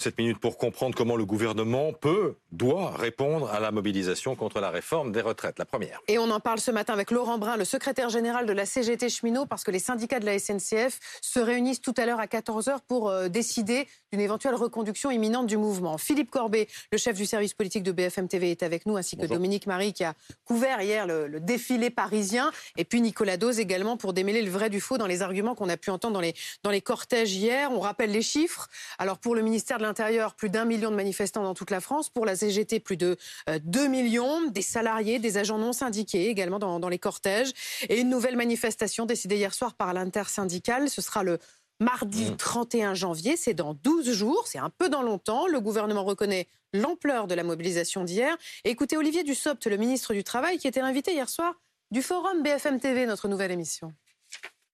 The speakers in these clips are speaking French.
Cette minute pour comprendre comment le gouvernement peut, doit répondre à la mobilisation contre la réforme des retraites. La première. Et on en parle ce matin avec Laurent Brun, le secrétaire général de la CGT cheminot, parce que les syndicats de la SNCF se réunissent tout à l'heure à 14h pour euh, décider d'une éventuelle reconduction imminente du mouvement. Philippe Corbet, le chef du service politique de BFM TV, est avec nous, ainsi que Dominique Marie, qui a couvert hier le, défilé parisien, et puis Nicolas Dose également pour démêler le vrai du faux dans les arguments qu'on a pu entendre dans les, dans les cortèges hier. On rappelle les chiffres. Alors pour le ministère de l'Intérieur, plus d'un million de manifestants dans toute la France. Pour la CGT, plus de 2 euh, millions. Des salariés, des agents non syndiqués également dans, les cortèges. Et une nouvelle manifestation décidée hier soir par l'intersyndicale. Ce sera le mardi 31 mmh. janvier. C'est dans 12 jours. C'est un peu dans longtemps. Le gouvernement reconnaît l'ampleur de la mobilisation d'hier. Écoutez Olivier Dussopt, le ministre du Travail, qui était invité hier soir du forum BFM TV, notre nouvelle émission.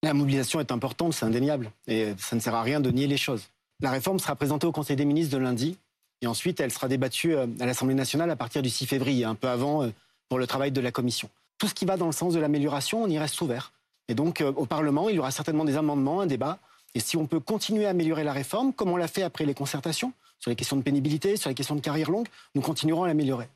La mobilisation est importante, c'est indéniable. Et ça ne sert à rien de nier les choses. La réforme sera présentée au Conseil des ministres de lundi. Et ensuite, elle sera débattue euh, à l'Assemblée nationale à partir du 6 février, un peu avant euh, pour le travail de la Commission. Tout ce qui va dans le sens de l'amélioration, on y reste ouvert. Et donc, euh, au Parlement, il y aura certainement des amendements, un débat. Et si on peut continuer à améliorer la réforme, comme on l'a fait après les concertations, sur les questions de pénibilité, sur les questions de carrière longue, nous continuerons à l'améliorer.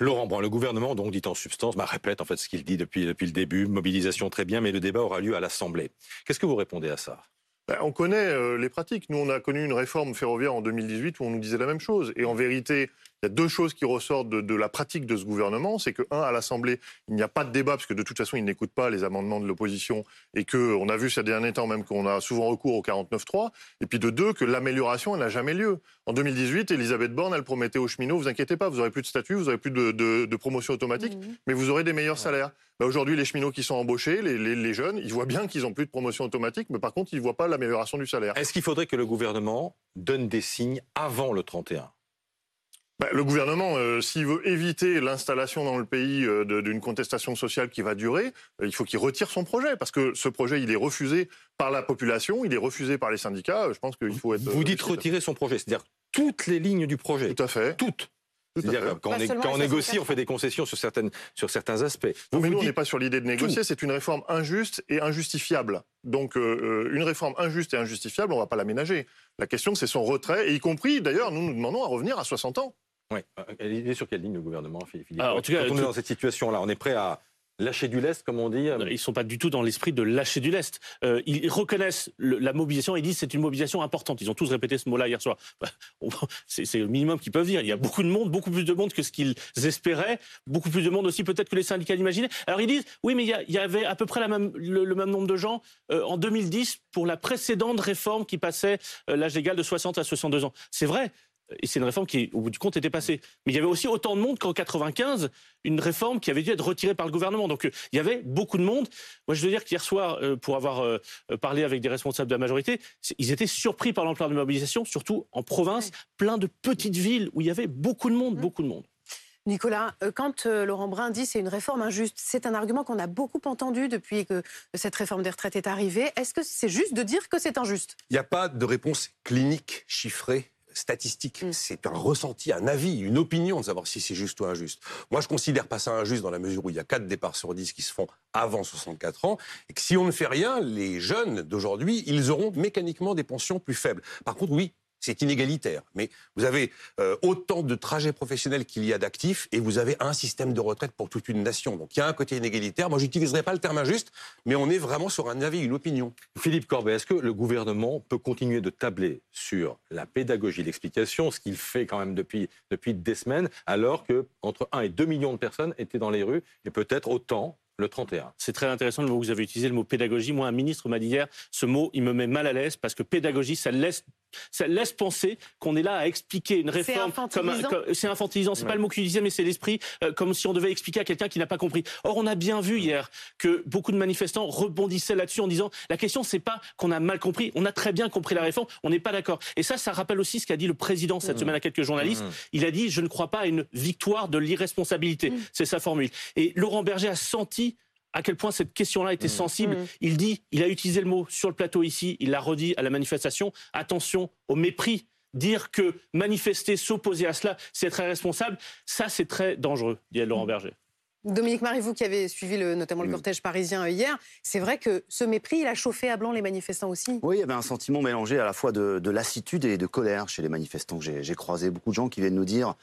Laurent Brun, le gouvernement donc dit en substance, bah, répète en fait ce qu'il dit depuis, depuis le début, mobilisation très bien, mais le débat aura lieu à l'Assemblée. Qu'est-ce que vous répondez à ça? Ben, on connaît euh, les pratiques. Nous, on a connu une réforme ferroviaire en 2018 où on nous disait la même chose. Et en vérité, il y a deux choses qui ressortent de, la pratique de ce gouvernement. C'est que, un, à l'Assemblée, il n'y a pas de débat, parce que de toute façon, ils n'écoutent pas les amendements de l'opposition. Et qu'on a vu ces derniers temps même qu'on a souvent recours au 49-3. Et puis de deux, que l'amélioration, n'a jamais lieu. En 2018, Elisabeth Borne, elle promettait aux cheminots, vous inquiétez pas, vous aurez plus de statut, vous aurez plus de, promotion automatique, mmh. mais vous aurez des meilleurs salaires. Ben, aujourd'hui, les cheminots qui sont embauchés, les, jeunes, ils voient bien qu'ils n'ont plus de promotion automatique, mais par contre, ils ne voient pas l'amélioration du salaire. Est-ce qu'il faudrait que le gouvernement donne des signes avant le 31 bah, le gouvernement, euh, s'il veut éviter l'installation dans le pays euh, d'une contestation sociale qui va durer, euh, il faut qu'il retire son projet, parce que ce projet, il est refusé par la population, il est refusé par les syndicats. Je pense qu'il faut être. Vous dites retirer son projet, c'est-à-dire toutes les lignes du projet. Tout à fait. Toutes. C'est-à-dire quand, on, négocie, on fait des concessions sur, certaines, sur certains aspects. mais nous, on n'est pas sur l'idée de négocier, c'est une réforme injuste et injustifiable. Donc, une réforme injuste et injustifiable, on ne va pas l'aménager. La question, c'est son retrait, et y compris, d'ailleurs, nous nous demandons à revenir à 60 ans. Oui. Il est sur quelle ligne le gouvernement, Philippe ah, en tout cas, Quand on est dans cette situation-là, on est prêt à lâcher du lest, comme on dit Ils ne sont pas du tout dans l'esprit de lâcher du lest. Euh, ils reconnaissent la mobilisation, ils disent c'est une mobilisation importante. Ils ont tous répété ce mot-là hier soir. Bah, c'est le minimum qu'ils peuvent dire. Il y a beaucoup de monde, beaucoup plus de monde que ce qu'ils espéraient, beaucoup plus de monde aussi peut-être que les syndicats l'imaginaient. Alors ils disent oui, mais il y, avait à peu près le, même nombre de gens euh, en 2010 pour la précédente réforme qui passait euh, l'âge légal de 60 à 62 ans. C'est vrai, et c'est une réforme qui, au bout du compte, était passée. Mais il y avait aussi autant de monde qu'en 95, une réforme qui avait dû être retirée par le gouvernement. Donc euh, il y avait beaucoup de monde. Moi, je veux dire qu'hier soir, euh, pour avoir euh, parlé avec des responsables de la majorité, ils étaient surpris par l'ampleur de la mobilisation, surtout en province, plein de petites villes où il y avait beaucoup de monde, mmh. beaucoup de monde. Nicolas, quand Laurent Brun dit c'est une réforme injuste, c'est un argument qu'on a beaucoup entendu depuis que cette réforme des retraites est arrivée. Est-ce que c'est juste de dire que c'est injuste? Il n'y a pas de réponse clinique chiffrée statistique. Mm. C'est un ressenti, un avis, une opinion de savoir si c'est juste ou injuste. Moi, je considère pas ça injuste dans la mesure où il y a 4 départs sur 10 qui se font avant 64 ans et que si on ne fait rien, les jeunes d'aujourd'hui, ils auront mécaniquement des pensions plus faibles. Par contre, oui, c'est inégalitaire. Mais vous avez euh, autant de trajets professionnels qu'il y a d'actifs et vous avez un système de retraite pour toute une nation. Donc il y a un côté inégalitaire. Moi, j'utiliserai pas le terme injuste, mais on est vraiment sur un avis, une opinion. Philippe Corbet, est-ce que le gouvernement peut continuer de tabler sur la pédagogie, l'explication, ce qu'il fait quand même depuis, depuis des semaines, alors que entre 1 et 2 millions de personnes étaient dans les rues et peut-être autant le 31. C'est très intéressant le mot que vous avez utilisé, le mot pédagogie. Moi, un ministre m'a dit hier, ce mot, il me met mal à l'aise parce que pédagogie, ça laisse, ça laisse penser qu'on est là à expliquer une réforme. C'est infantilisant. C'est pas le mot qu'il disait, mais c'est l'esprit, euh, comme si on devait expliquer à quelqu'un qui n'a pas compris. Or, on a bien vu hier que beaucoup de manifestants rebondissaient là-dessus en disant, la question, c'est pas qu'on a mal compris, on a très bien compris la réforme, on n'est pas d'accord. Et ça, ça rappelle aussi ce qu'a dit le président cette mmh. semaine à quelques journalistes. Mmh. Il a dit, je ne crois pas à une victoire de l'irresponsabilité. Mmh. C'est sa formule. Et Laurent Berger a senti à quel point cette question-là était mmh. sensible. Mmh. Il dit, il a utilisé le mot sur le plateau ici, il l'a redit à la manifestation, attention au mépris. Dire que manifester, s'opposer à cela, c'est être irresponsable, ça c'est très dangereux, dit Laurent mmh. Berger. Dominique Marie, vous qui avez suivi le, notamment le cortège parisien hier, c'est vrai que ce mépris, il a chauffé à blanc les manifestants aussi? Oui, il y avait un sentiment mélangé à la fois de, de lassitude et de colère chez les manifestants. J'ai j'ai croisé beaucoup de gens qui viennent nous dire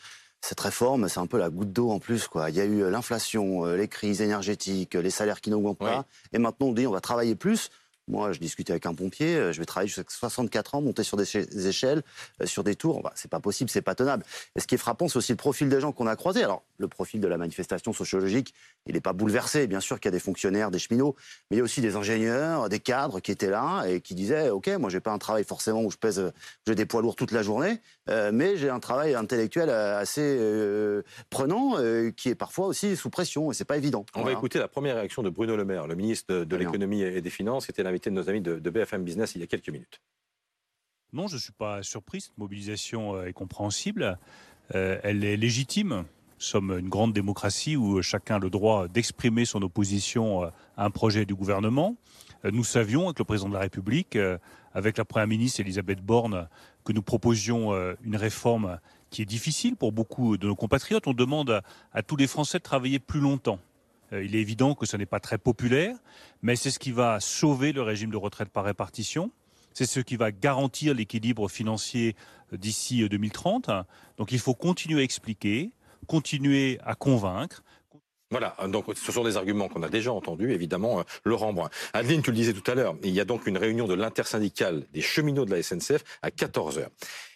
cette réforme, c'est un peu la goutte d'eau en plus. Quoi. Il y a eu euh, l'inflation, euh, les crises énergétiques, euh, les salaires qui n'augmentent pas. Et maintenant, on dit on va travailler plus. Moi, je discutais avec un pompier, euh, je vais travailler jusqu'à 64 ans, monter sur des éche- des échelles, euh, sur des tours. Bah, c'est pas possible, c'est pas tenable. Et ce qui est frappant, c'est aussi le profil des gens qu'on a croisés. Alors, le profil de la manifestation sociologique, il n'est pas bouleversé. Bien sûr qu'il y a des fonctionnaires, des cheminots, mais il y a aussi des ingénieurs, des cadres qui étaient là et qui disaient Ok, moi, j'ai pas un travail forcément où je pèse, j'ai des poids lourds toute la journée, euh, mais j'ai un travail intellectuel assez euh, prenant euh, qui est parfois aussi sous pression et c'est pas évident. On va écouter la première réaction de Bruno Le Maire, le ministre de, l'économie et des finances, qui était l'invité de nos amis de, BFM Business il y a quelques minutes. Non, je ne suis pas surpris. Cette mobilisation euh, est compréhensible. Euh, elle est légitime. Nous sommes une grande démocratie où chacun a le droit d'exprimer son opposition euh, à un projet du gouvernement. Nous savions avec le président de la République, avec la première ministre Elisabeth Borne, que nous proposions une réforme qui est difficile pour beaucoup de nos compatriotes. On demande à tous les Français de travailler plus longtemps. Euh, Il est évident que ce n'est pas très populaire, mais c'est ce qui va sauver le régime de retraite par répartition. C'est ce qui va garantir l'équilibre financier euh, d'ici euh, 2030. Donc il faut continuer à expliquer, continuer à convaincre. Voilà, donc ce sont des arguments qu'on a déjà entendus, évidemment, euh, Laurent Brun. Adeline, tu le disais tout à l'heure, il y a donc une réunion de l'intersyndicale des cheminots de la SNCF à 14h.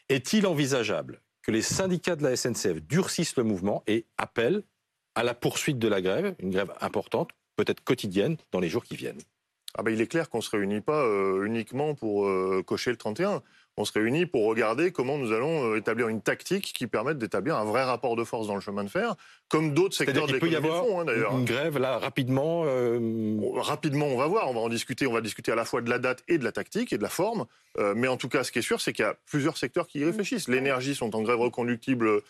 Est-il envisageable que les syndicats de la SNCF durcissent le mouvement et appellent à la poursuite de la grève, une grève importante, peut-être quotidienne, dans les jours qui viennent Ah ben, il est clair qu'on ne se réunit pas euh, uniquement pour euh, cocher le 31. On se réunit pour regarder comment nous allons euh, établir une tactique qui permette d'établir un vrai rapport de force dans le chemin de fer, comme d'autres secteurs de qu'il peut y l'économie font, hein, d'ailleurs. une grève, là, rapidement euh, Bon, Rapidement, on va voir, on va en discuter, on va discuter à la fois de la date et de la tactique et de la forme. Euh, mais en tout cas, ce qui est sûr, c'est qu'il y a plusieurs secteurs qui y réfléchissent. L'énergie sont en grève reconductible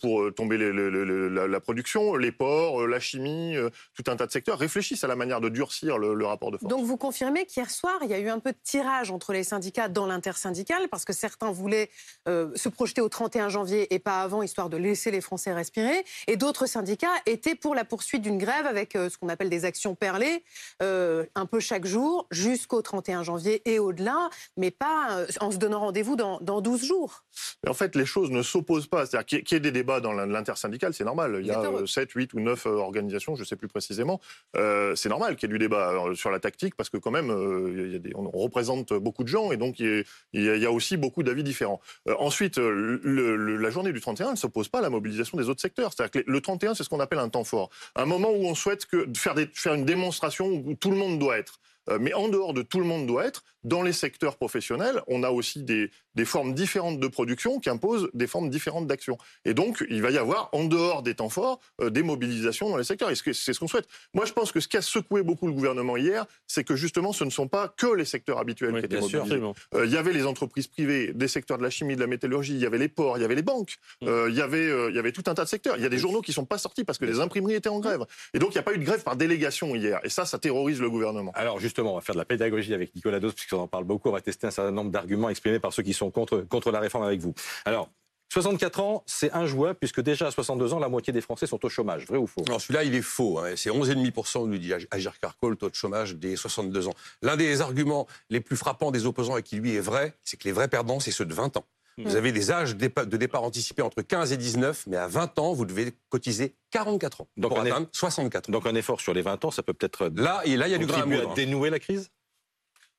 pour euh, tomber les- les- les- la, la production, les ports, euh, la chimie, euh, tout un tas de secteurs réfléchissent à la manière de durcir le, le rapport de force. Donc vous confirmez qu'hier soir, il y a eu un peu de tirage entre les syndicats dans l'intersyndicale, parce que certains voulaient euh, se projeter au 31 janvier et pas avant, histoire de laisser les Français respirer, et d'autres syndicats étaient pour la poursuite d'une grève avec euh, ce qu'on appelle des actions perlées, euh, un peu chaque jour, jusqu'au 31 janvier et au-delà, mais pas euh, en se donnant rendez-vous dans, dans 12 jours. Mais en fait, les choses ne s'opposent pas. C'est-à-dire qu'il y ait des débats dans l'intersyndicale, c'est normal. Il y a êtes heureux. euh, 7, 8 ou 9 organisations, je ne sais plus précisément. Euh, c'est normal qu'il y ait du débat euh, sur la tactique parce que quand même, euh, il y a des- on représente beaucoup de gens et donc il y a, il y aussi beaucoup d'avis différents. Euh, ensuite, euh, le- le- la journée du 31 ne s'oppose pas à la mobilisation des autres secteurs. C'est-à-dire que le 31, c'est ce qu'on appelle un temps fort. Un moment où on souhaite que, faire, des- faire une démonstration où tout le monde doit être. Euh, mais en dehors de tout le monde doit être, dans les secteurs professionnels, on a aussi des, des formes différentes de production qui imposent des formes différentes d'action. Et donc, il va y avoir, en dehors des temps forts, euh, des mobilisations dans les secteurs. Et c'est ce qu'on souhaite. Moi, je pense que ce qui a secoué beaucoup le gouvernement hier, c'est que justement, ce ne sont pas que les secteurs habituels Oui, qui étaient mobilisés. Euh, Il y avait les entreprises privées, des secteurs de la chimie, de la métallurgie, il y avait les ports, il y avait les banques, Mm. euh, il, y avait, il y avait tout un tas de secteurs. Il y a des journaux qui ne sont pas sortis parce que les imprimeries étaient en grève. Et donc, il n'y a pas eu de grève par délégation hier. Et ça, ça terrorise le gouvernement. Alors justement, on va faire de la pédagogie avec Nicolas Dos, puisqu'on en parle beaucoup. On va tester un certain nombre d'arguments exprimés par ceux qui sont contre, contre la réforme avec vous. Alors, 64 ans, c'est injouable, puisque déjà à 62 ans, la moitié des Français sont au chômage. Vrai ou faux? Alors celui-là, il est faux. hein. C'est 11,5%, nous dit Agir Carco, le taux de chômage des 62 ans. L'un des arguments les plus frappants des opposants et qui lui est vrai, c'est que les vrais perdants, c'est ceux de 20 ans. Vous avez des âges de dépa- de départ anticipés entre 15 et 19, mais à 20 ans, vous devez cotiser 44 ans Donc pour atteindre 64 ans. Donc un effort sur les 20 ans, ça peut peut-être Là, et là, il y a du grain à à dénouer la crise?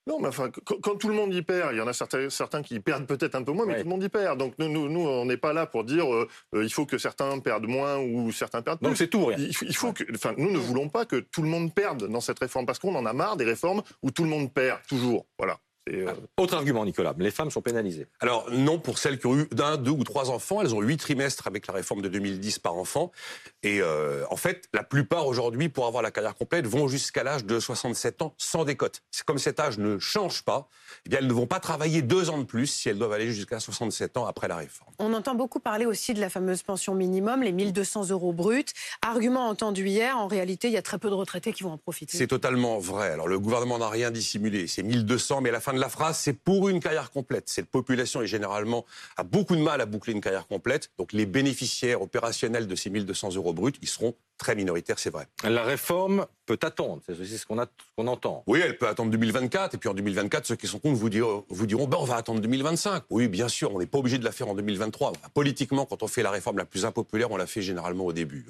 Non, mais enfin, quand, quand tout le monde y perd, il y en a certains, certains qui perdent peut-être un peu moins, mais Ouais. tout le monde y perd. Donc nous, nous, nous, on n'est pas là pour dire euh, euh, il faut que certains perdent moins ou certains perdent plus. Donc c'est tout ou rien. Il faut, il faut que, enfin, nous ne voulons pas que tout le monde perde dans cette réforme parce qu'on en a marre des réformes où tout le monde perd toujours. Voilà. Euh, Autre argument, Nicolas, les femmes sont pénalisées. Alors non, pour celles qui ont eu d'un, deux ou trois enfants, elles ont huit trimestres avec la réforme de 2010 par enfant. Et euh, en fait, la plupart aujourd'hui, pour avoir la carrière complète, vont jusqu'à l'âge de 67 ans sans décote. C'est comme cet âge ne change pas, eh bien elles ne vont pas travailler deux ans de plus si elles doivent aller jusqu'à 67 ans après la réforme. On entend beaucoup parler aussi de la fameuse pension minimum, les 1200 euros bruts. Argument entendu hier, en réalité, il y a très peu de retraités qui vont en profiter. C'est totalement vrai. Alors le gouvernement n'a rien dissimulé. C'est 1200, mais à la fin fin de la phrase, c'est pour une carrière complète. Cette population est généralement a beaucoup de mal à boucler une carrière complète. Donc les bénéficiaires opérationnels de ces 1200 euros bruts, ils seront très minoritaires, c'est vrai. La réforme peut attendre, c'est aussi ce qu'on entend. Oui, elle peut attendre 2024. Et puis en 2024, ceux qui sont contre vous diront, vous diront ben, on va attendre 2025. Oui, bien sûr, on n'est pas obligé de la faire en 2023. Enfin, politiquement, quand on fait la réforme la plus impopulaire, on la fait généralement au début.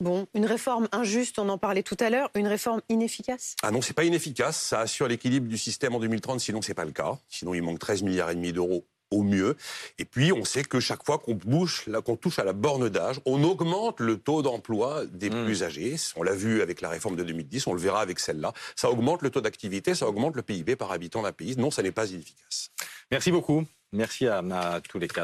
Bon, une réforme injuste, on en parlait tout à l'heure, une réforme inefficace? Ah non, c'est pas inefficace. Ça assure l'équilibre du système en 2030, sinon c'est pas le cas. Sinon, il manque 13 milliards et demi d'euros au mieux. Et puis, on sait que chaque fois qu'on bouge, là, qu'on touche à la borne d'âge, on augmente le taux d'emploi des Mmh. plus âgés. On l'a vu avec la réforme de 2010, on le verra avec celle-là. Ça augmente le taux d'activité, ça augmente le PIB par habitant d'un pays. Non, ça n'est pas inefficace. Merci beaucoup. Merci à, à tous les quatre.